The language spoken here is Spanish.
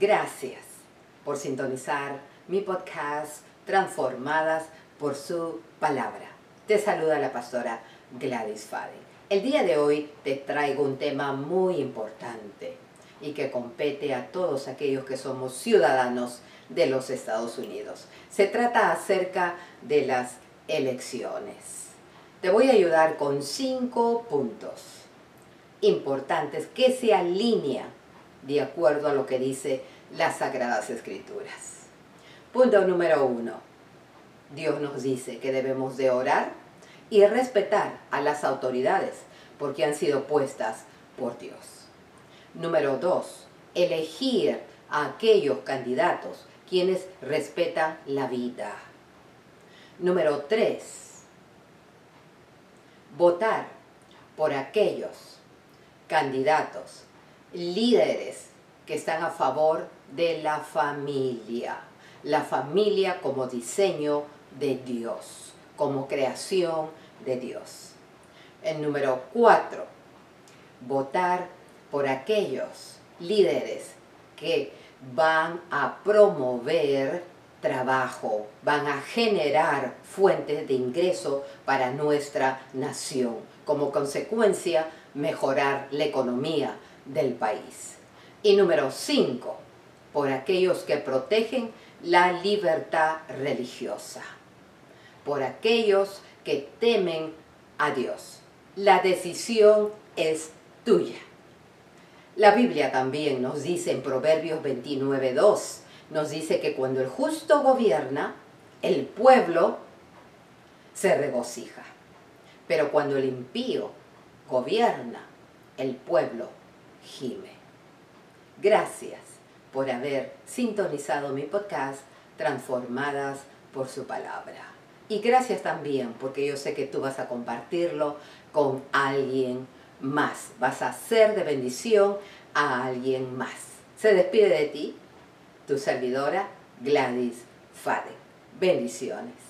Gracias por sintonizar mi podcast Transformadas por su palabra. Te saluda la pastora Gladys Fade. El día de hoy te traigo un tema muy importante y que compete a todos aquellos que somos ciudadanos de los Estados Unidos. Se trata acerca de las elecciones. Te voy a ayudar con cinco puntos importantes que se alinean de acuerdo a lo que dice las Sagradas Escrituras. Punto número uno. Dios nos dice que debemos de orar y respetar a las autoridades porque han sido puestas por Dios. Número dos, elegir a aquellos candidatos quienes respetan la vida. Número tres, votar por aquellos candidatos, líderes que están a favor de la familia. La familia como diseño de Dios, como creación de Dios. El número cuatro, votar por aquellos líderes que van a promover trabajo, van a generar fuentes de ingreso para nuestra nación. Como consecuencia, mejorar la economía del país. Y número cinco, por aquellos que protegen la libertad religiosa, por aquellos que temen a Dios. La decisión es tuya. La Biblia también nos dice en Proverbios 29.2, nos dice que cuando el justo gobierna, el pueblo se regocija. Pero cuando el impío gobierna, el pueblo gime. Gracias por haber sintonizado mi podcast Transformadas por su palabra. Y gracias también porque yo sé que tú vas a compartirlo con alguien más. Vas a ser de bendición a alguien más. Se despide de ti tu servidora Gladys Fade. Bendiciones.